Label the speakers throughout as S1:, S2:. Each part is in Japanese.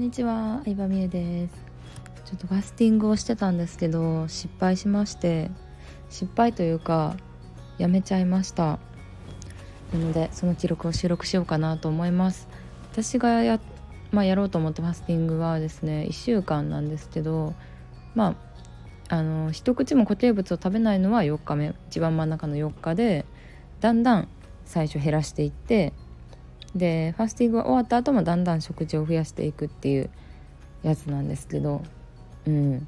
S1: んにちは、相葉美優です。ちょっとファスティングをしてたんですけど失敗しまして失敗というかやめちゃいました。なのでその記録を収録しようかなと思います。私がや,、まあ、やろうと思ったファスティングはですね1週間なんですけどまああの一口も固形物を食べないのは4日目。一番真ん中の4日でだんだん最初減らしていってでファスティングが終わった後もだんだん食事を増やしていくっていうやつなんですけどうん。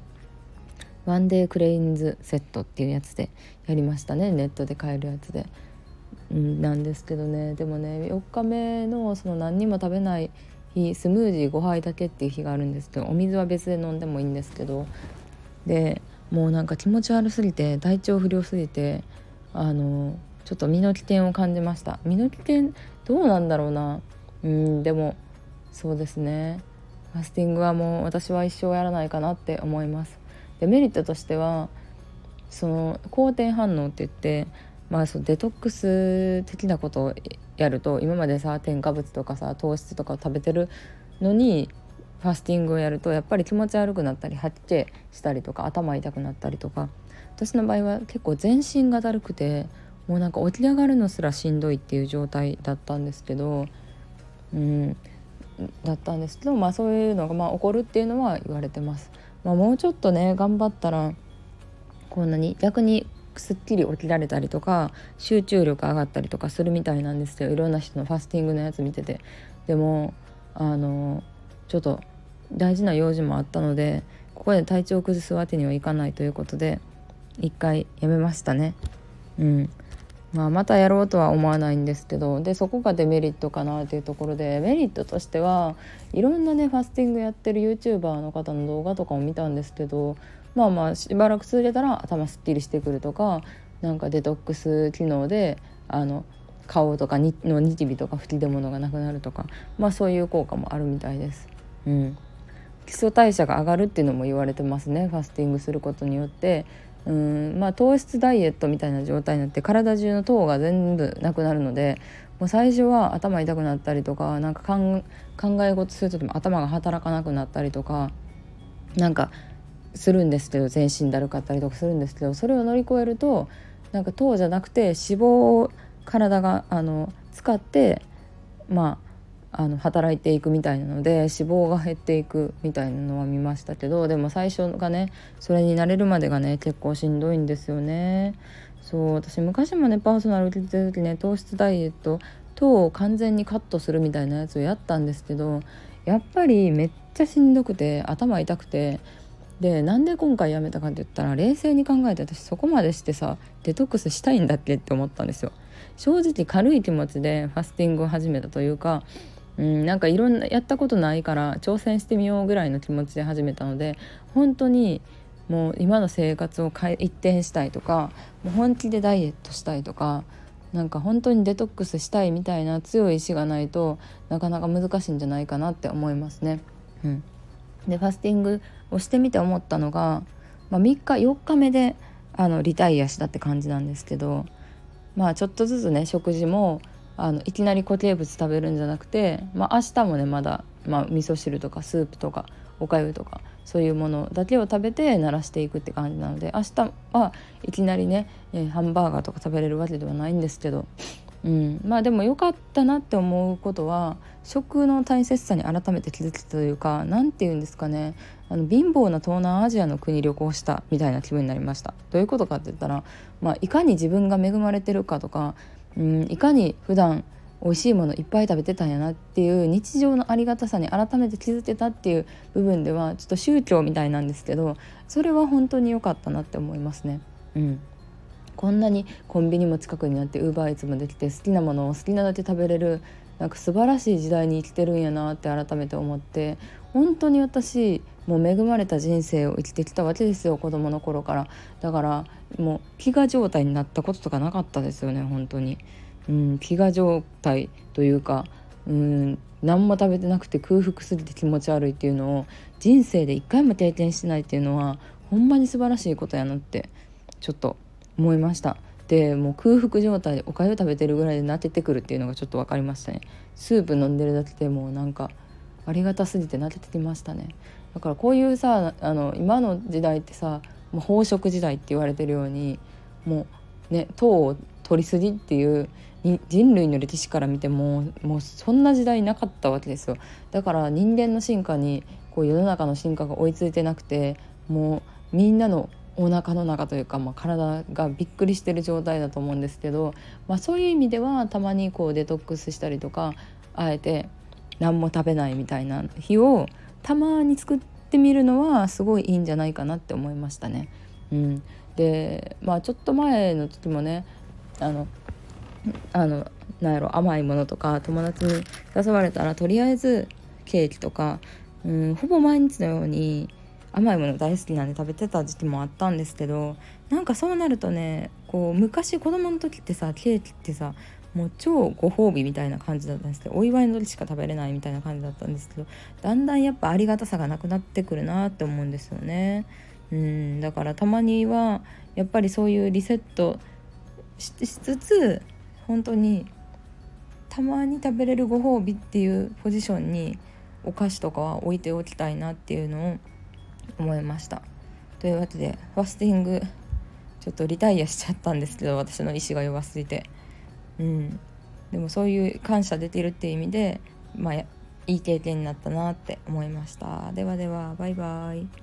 S1: ワンデークレインズセットっていうやつでやりましたね。ネットで買えるやつで、うん、なんですけどね。でもね4日目のその何にも食べない日スムージー5杯だけっていう日があるんですけどお水は別で飲んでもいいんですけどでもうなんか気持ち悪すぎて体調不良すぎてあのちょっと身の危険を感じました。身の危険どうなんだろうな。うんでもそうですね。ファスティングはもう私は一生やらないかなって思います。でメリットとしてはその好転反応って言ってまあそうデトックス的なことをやると今までさ添加物とかさ糖質とかを食べてるのにファスティングをやるとやっぱり気持ち悪くなったり吐き気したりとか頭痛くなったりとか。私の場合は結構全身がだるくてもうなんか起き上がるのすらしんどいっていう状態だったんですけどうんだったんですけどまあそういうのがまあ起こるっていうのは言われてます。まあ、もうちょっとね頑張ったらこんなに逆にすっきり起きられたりとか集中力上がったりとかするみたいなんですよ。いろんな人のファスティングのやつ見てて。でもあのちょっと大事な用事もあったのでここで体調を崩すわけにはいかないということで一回やめましたね。うん。まあ、またやろうとは思わないんですけどでそこがデメリットかなっていうところでメリットとしてはいろんなねファスティングやってる YouTuber の方の動画とかも見たんですけどまあまあしばらく続けたら頭すっきりしてくるとかなんかデトックス機能であの顔とかにのニキビとか吹き出物がなくなるとかまあそういう効果もあるみたいです。うん基礎代謝が上がるっていうのも言われてますねファスティングすることによってうんまあ糖質ダイエットみたいな状態になって体中の糖が全部なくなるのでもう最初は頭痛くなったりとかなんか考え事する時も頭が働かなくなったりとかなんかするんですけど全身だるかったりとかするんですけどそれを乗り越えるとなんか糖じゃなくて脂肪を体があの使ってまああの働いていくみたいなので脂肪が減っていくみたいなのは見ましたけどでも最初がねそれになれるまでがね結構しんどいんですよね。そう私昔もねパーソナル受けてる時ね糖質ダイエット糖を完全にカットするみたいなやつをやったんですけどやっぱりめっちゃしんどくて頭痛くてでなんで今回やめたかって言ったら冷静に考えて私そこまでしてさデトックスしたいんだっけって思ったんですよ。正直軽い気持ちでファスティングを始めたというかうん、なんかいろんなやったことないから挑戦してみようぐらいの気持ちで始めたので本当にもう今の生活を変え一転したいとかもう本気でダイエットしたいとかなんか本当にデトックスしたいみたいな強い意志がないとなかなか難しいんじゃないかなって思いますね。うん、でファスティングをしてみて思ったのが、まあ、3日4日目であのリタイアしたって感じなんですけどまあちょっとずつね食事もあのいきなり固形物食べるんじゃなくて、まあ、明日もねまだ、まあ、味噌汁とかスープとかおかゆとかそういうものだけを食べて慣らしていくって感じなので明日はいきなりね、え、ハンバーガーとか食べれるわけではないんですけど、うん、まあでも良かったなって思うことは食の大切さに改めて気づきというか何て言うんですかねあの貧乏な東南アジアの国旅行したみたいな気分になりました。どういうことかって言ったら、まあ、いかに自分が恵まれてるかとかうんいかに普段美味しいものいっぱい食べてたんやなっていう日常のありがたさに改めて気づけたっていう部分ではちょっと宗教みたいなんですけどそれは本当に良かったなって思いますね。うんこんなにコンビニも近くになってウーバーイーツもできて好きなものを好きなだけ食べれるなんか素晴らしい時代に生きてるんやなって改めて思って本当に私もう恵まれた人生を生きてきたわけですよ子供の頃から。だからもう飢餓状態になったこととかなかったですよね本当に、うん、飢餓状態というかうん何も食べてなくて空腹すぎて気持ち悪いっていうのを人生で一回も経験してないっていうのはほんまに素晴らしいことやなってちょっと思いました。でもう空腹状態でおかゆ食べてるぐらいで泣けてくるっていうのがちょっと分かりましたね。スープ飲んでるだけでもうなんかありがたすぎて慣れてきましたね。だからこういうさあの今の時代ってさもう飽食時代って言われてるようにもうね糖を取りすぎっていう人類の歴史から見てももうそんな時代なかったわけですよ。だから人間の進化にこう世の中の進化が追いついてなくてもうみんなのお腹の中というか、まあ、体がびっくりしてる状態だと思うんですけど、まあ、そういう意味ではたまにこうデトックスしたりとかあえて何も食べないみたいな日をたまに作ってみるのはすごいいいんじゃないかなって思いましたね。うん、でまあちょっと前の時もねあのあのなんやろ甘いものとか友達に誘われたらとりあえずケーキとか、うん、ほぼ毎日のように甘いもの大好きなんで食べてた時期もあったんですけどなんかそうなるとねこう昔子供の時ってさケーキってさもう超ご褒美みたいな感じだったんですけどお祝いの時しか食べれないみたいな感じだったんですけどだんだんやっぱありがたさがなくなってくるなって思うんですよね。うんだからたまにはやっぱりそういうリセットしつつ本当にたまに食べれるご褒美っていうポジションにお菓子とかは置いておきたいなっていうのを思いました。というわけでファスティングちょっとリタイアしちゃったんですけど私の意志が弱すぎて。うん、でもそういう感謝出てるっていう意味でまあいい経験になったなって思いました。ではではバイバイ。